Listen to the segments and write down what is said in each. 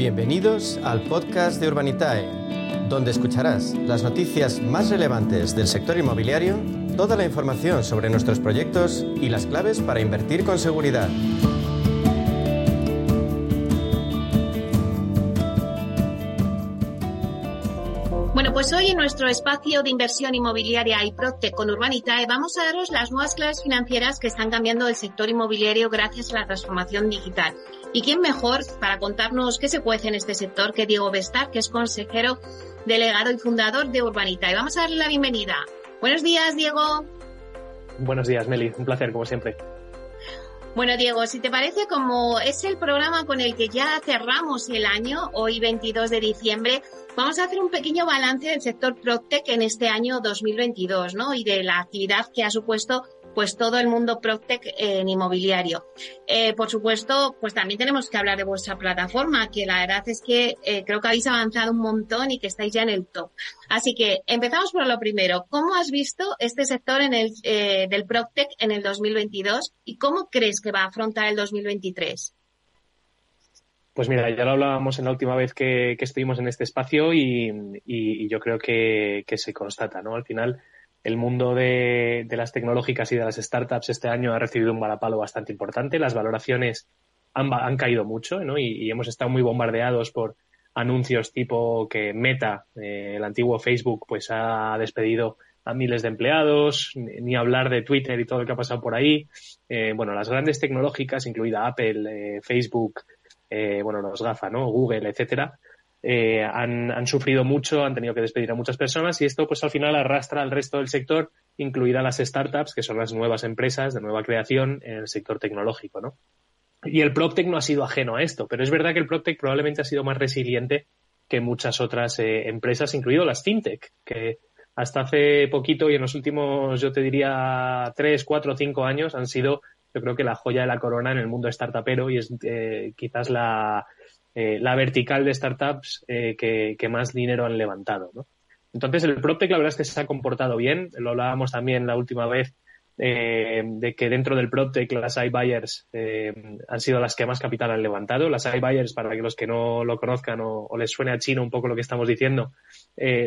Bienvenidos al podcast de Urbanitae, donde escucharás las noticias más relevantes del sector inmobiliario, toda la información sobre nuestros proyectos y las claves para invertir con seguridad. Bueno, pues hoy en nuestro espacio de inversión inmobiliaria y Procte con Urbanitae vamos a daros las nuevas claves financieras que están cambiando el sector inmobiliario gracias a la transformación digital. ¿Y quién mejor para contarnos qué se cuece en este sector que Diego Bestar, que es consejero delegado y fundador de Urbanitae? Vamos a darle la bienvenida. Buenos días, Diego. Buenos días, Meli. Un placer, como siempre. Bueno, Diego, si te parece, como es el programa con el que ya cerramos el año, hoy 22 de diciembre, vamos a hacer un pequeño balance del sector PropTech en este año 2022, ¿no? Y de la actividad que ha supuesto pues todo el mundo PropTech en inmobiliario. Eh, por supuesto, pues también tenemos que hablar de vuestra plataforma, que la verdad es que eh, creo que habéis avanzado un montón y que estáis ya en el top. Así que empezamos por lo primero. ¿Cómo has visto este sector en el, eh, del PropTech en el 2022 y cómo crees que va a afrontar el 2023? Pues mira, ya lo hablábamos en la última vez que, estuvimos en este espacio y, yo creo que, se constata, ¿no? Al final, el mundo de, las tecnológicas y de las startups este año ha recibido un balapalo bastante importante. Las valoraciones han, caído mucho ¿no? y, hemos estado muy bombardeados por anuncios tipo que Meta, eh, el antiguo Facebook, pues ha despedido a miles de empleados, ni, hablar de Twitter y todo lo que ha pasado por ahí. Eh, bueno, las grandes tecnológicas, incluida Apple, eh, Facebook, bueno, los GAFA, ¿no? Google, etcétera, eh, han, sufrido mucho, han tenido que despedir a muchas personas y esto pues al final arrastra al resto del sector, incluida las startups, que son las nuevas empresas de nueva creación en el sector tecnológico, ¿no? Y el PropTech no ha sido ajeno a esto, pero es verdad que el PropTech probablemente ha sido más resiliente que muchas otras eh, empresas, incluido las FinTech, que hasta hace poquito y en los últimos, yo te diría, tres, cuatro, cinco años han sido, yo creo que la joya de la corona en el mundo startupero y es eh, quizás la, eh, la vertical de startups eh, que, más dinero han levantado. Entonces, el PropTech la verdad es que se ha comportado bien. Lo hablábamos también la última vez eh, de que dentro del PropTech las iBuyers han sido las que más capital han levantado. Las iBuyers, para que los que no lo conozcan o, les suene a chino un poco lo que estamos diciendo,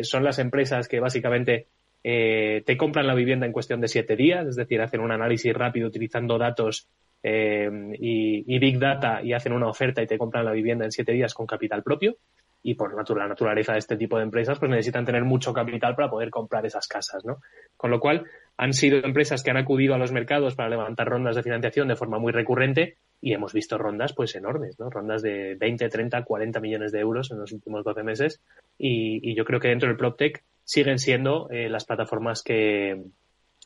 son las empresas que básicamente te compran la vivienda en cuestión de siete días, es decir, hacen un análisis rápido utilizando datos eh, y, Big Data y hacen una oferta y te compran la vivienda en siete días con capital propio. Y por la naturaleza de este tipo de empresas, pues necesitan tener mucho capital para poder comprar esas casas, ¿no? Con lo cual, han sido empresas que han acudido a los mercados para levantar rondas de financiación de forma muy recurrente y hemos visto rondas pues enormes, ¿no? Rondas de 20, 30, 40 millones de euros en los últimos 12 meses y, yo creo que dentro del PropTech siguen siendo eh, las plataformas que,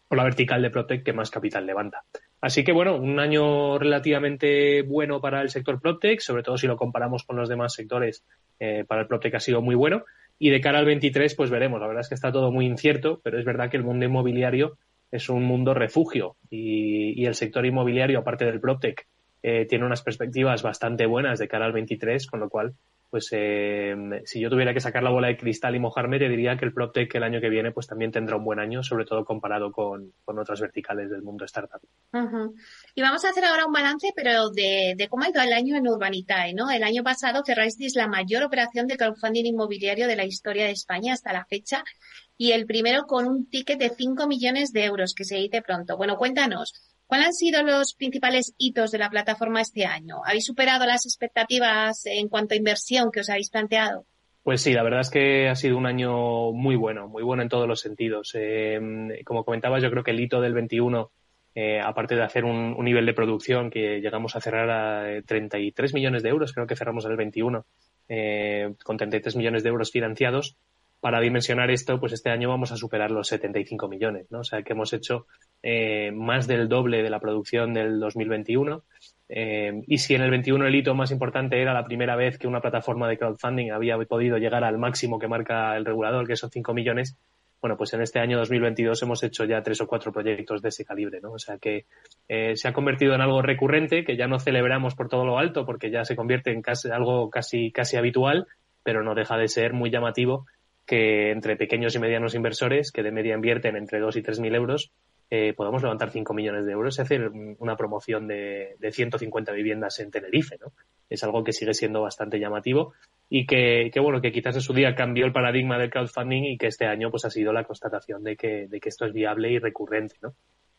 o la vertical de PropTech que más capital levanta. Así que bueno, un año relativamente bueno para el sector PropTech, sobre todo si lo comparamos con los demás sectores, eh, para el PropTech ha sido muy bueno. Y de cara al 23, pues veremos. La verdad es que está todo muy incierto, pero es verdad que el mundo inmobiliario es un mundo refugio y, el sector inmobiliario, aparte del PropTech, eh, tiene unas perspectivas bastante buenas de cara al 23, con lo cual pues eh, si yo tuviera que sacar la bola de cristal y mojarme, te diría que el PropTech el año que viene pues también tendrá un buen año, sobre todo comparado con, otras verticales del mundo startup. Y vamos a hacer ahora un balance, pero de, de, cómo ha ido el año en Urbanitae, ¿no? El año pasado cerrasteis la mayor operación de crowdfunding inmobiliario de la historia de España hasta la fecha y el primero con un ticket de 5 millones de euros, que se dice pronto. Bueno, cuéntanos, ¿Cuáles han sido los principales hitos de la plataforma este año? ¿Habéis superado las expectativas en cuanto a inversión que os habéis planteado? Pues sí, la verdad es que ha sido un año muy bueno, muy bueno en todos los sentidos. Eh, como comentabas, yo creo que el hito del 21, eh, aparte de hacer un, nivel de producción que llegamos a cerrar a 33 millones de euros, creo que cerramos el 21, eh, con 33 millones de euros financiados, para dimensionar esto, pues este año vamos a superar los 75 millones, ¿no? O sea que hemos hecho eh, más del doble de la producción del 2021. Eh, y si en el 21 el hito más importante era la primera vez que una plataforma de crowdfunding había podido llegar al máximo que marca el regulador, que son 5 millones, bueno, pues en este año 2022 hemos hecho ya tres o cuatro proyectos de ese calibre, ¿no? O sea que eh, se ha convertido en algo recurrente, que ya no celebramos por todo lo alto, porque ya se convierte en algo casi, casi habitual, pero no deja de ser muy llamativo que entre pequeños y medianos inversores, que de media invierten entre 2 y 3 mil euros, eh, podemos levantar 5 millones de euros y hacer una promoción de, de 150 viviendas en Tenerife, ¿no? Es algo que sigue siendo bastante llamativo y que, bueno, que quizás en su día cambió el paradigma del crowdfunding y que este año pues ha sido la constatación de que, de que esto es viable y recurrente, ¿no?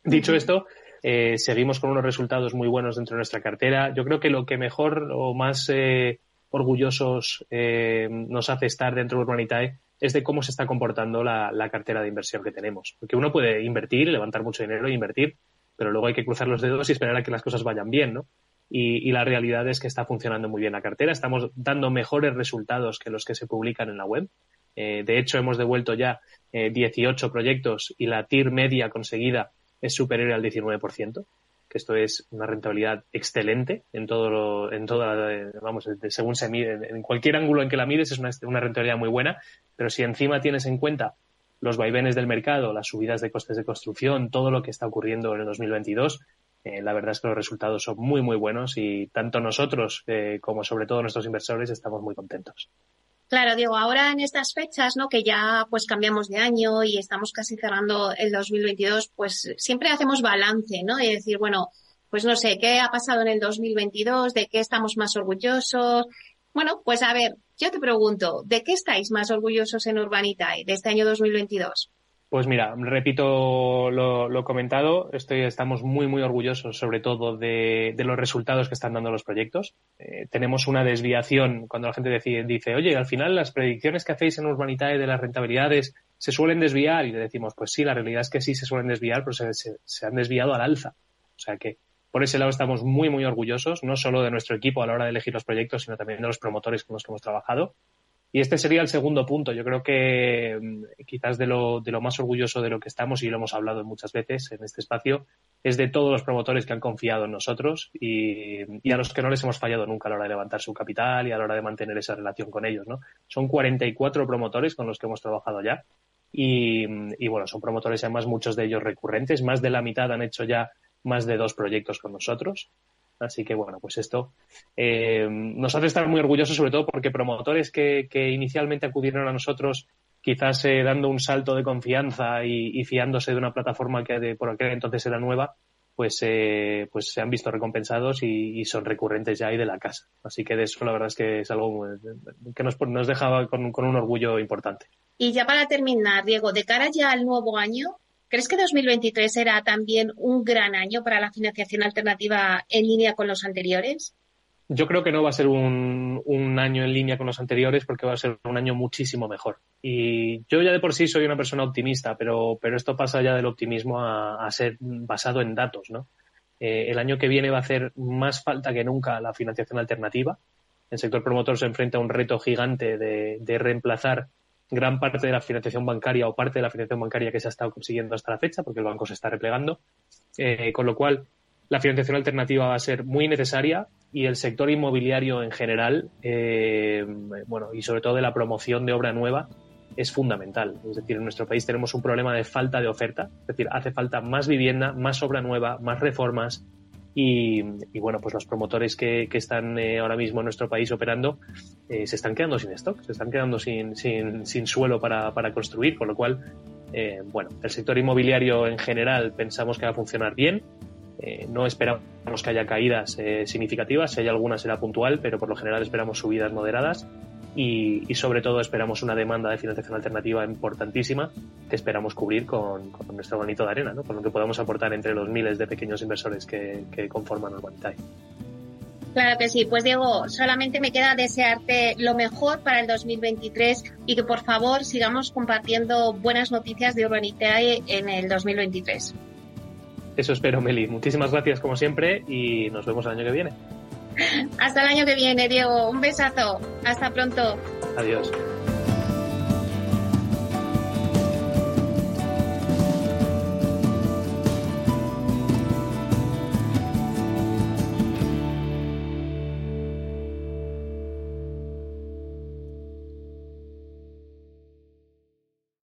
Dicho esto, eh, seguimos con unos resultados muy buenos dentro de nuestra cartera. Yo creo que lo que mejor o más eh, orgullosos eh, nos hace estar dentro de Urbanitae es de cómo se está comportando la, cartera de inversión que tenemos. Porque uno puede invertir, levantar mucho dinero e invertir, pero luego hay que cruzar los dedos y esperar a que las cosas vayan bien, ¿no? Y, la realidad es que está funcionando muy bien la cartera. Estamos dando mejores resultados que los que se publican en la web. Eh, de hecho, hemos devuelto ya 18 eh, proyectos y la TIR media conseguida es superior al 19% que esto es una rentabilidad excelente en todo lo, en toda, vamos, según se mide, en cualquier ángulo en que la mides es una, una rentabilidad muy buena, pero si encima tienes en cuenta los vaivenes del mercado, las subidas de costes de construcción, todo lo que está ocurriendo en el 2022, eh, la verdad es que los resultados son muy, muy buenos y tanto nosotros eh, como sobre todo nuestros inversores estamos muy contentos. Claro, Diego, ahora en estas fechas, ¿no? Que ya pues cambiamos de año y estamos casi cerrando el 2022, pues siempre hacemos balance, ¿no? Y decir, bueno, pues no sé, ¿qué ha pasado en el 2022? ¿De qué estamos más orgullosos? Bueno, pues a ver, yo te pregunto, ¿de qué estáis más orgullosos en Urbanitae de este año 2022? Pues mira, repito lo, comentado, estoy, estamos muy, muy orgullosos sobre todo de, los resultados que están dando los proyectos. Eh, tenemos una desviación cuando la gente dice, oye, al final las predicciones que hacéis en Urbanitae de las rentabilidades se suelen desviar y le decimos, pues sí, la realidad es que sí se suelen desviar, pero se, se han desviado al alza. O sea que por ese lado estamos muy, muy orgullosos, no solo de nuestro equipo a la hora de elegir los proyectos, sino también de los promotores con los que hemos trabajado. Y este sería el segundo punto. Yo creo que mm, quizás de lo, de lo más orgulloso de lo que estamos, y lo hemos hablado muchas veces en este espacio, es de todos los promotores que han confiado en nosotros y, a los que no les hemos fallado nunca a la hora de levantar su capital y a la hora de mantener esa relación con ellos. ¿no? Son 44 promotores con los que hemos trabajado ya. Y, y bueno, son promotores además muchos de ellos recurrentes. Más de la mitad han hecho ya más de dos proyectos con nosotros. Así que bueno, pues esto eh, nos hace estar muy orgullosos, sobre todo porque promotores que, inicialmente acudieron a nosotros, quizás eh, dando un salto de confianza y, fiándose de una plataforma que por aquel entonces era nueva, pues, eh, pues se han visto recompensados y, son recurrentes ya ahí de la casa. Así que de eso la verdad es que es algo que nos, nos deja con, con un orgullo importante. Y ya para terminar, Diego, de cara ya al nuevo año, ¿Crees que 2023 será también un gran año para la financiación alternativa en línea con los anteriores? Yo creo que no va a ser un, año en línea con los anteriores porque va a ser un año muchísimo mejor. Y yo ya de por sí soy una persona optimista, pero, esto pasa ya del optimismo a, ser basado en datos, ¿no? Eh, el año que viene va a hacer más falta que nunca la financiación alternativa. El sector promotor se enfrenta a un reto gigante de reemplazar gran parte de la financiación bancaria o parte de la financiación bancaria que se ha estado consiguiendo hasta la fecha, porque el banco se está replegando. Eh, con lo cual, la financiación alternativa va a ser muy necesaria y el sector inmobiliario en general, eh, bueno, y sobre todo de la promoción de obra nueva, es fundamental. Es decir, en nuestro país tenemos un problema de falta de oferta, es decir, hace falta más vivienda, más obra nueva, más reformas, y, bueno, pues los promotores que, están eh, ahora mismo en nuestro país operando eh, se están quedando sin stock, se están quedando sin, sin, suelo para, para, construir, con lo cual, eh, bueno, el sector inmobiliario en general pensamos que va a funcionar bien. no esperamos que haya caídas significativas, si hay alguna será puntual, pero por lo general esperamos subidas moderadas y, sobre todo esperamos una demanda de financiación alternativa importantísima que esperamos cubrir con, nuestro granito de arena, ¿no? con lo que podamos aportar entre los miles de pequeños inversores que, conforman Urbanitae. Claro que sí. Pues Diego, solamente me queda desearte lo mejor para el 2023 y que por favor sigamos compartiendo buenas noticias de Urbanitae en el 2023. Eso espero, Meli. Muchísimas gracias como siempre y nos vemos el año que viene. Hasta el año que viene, Diego. Un besazo. Hasta pronto. Adiós.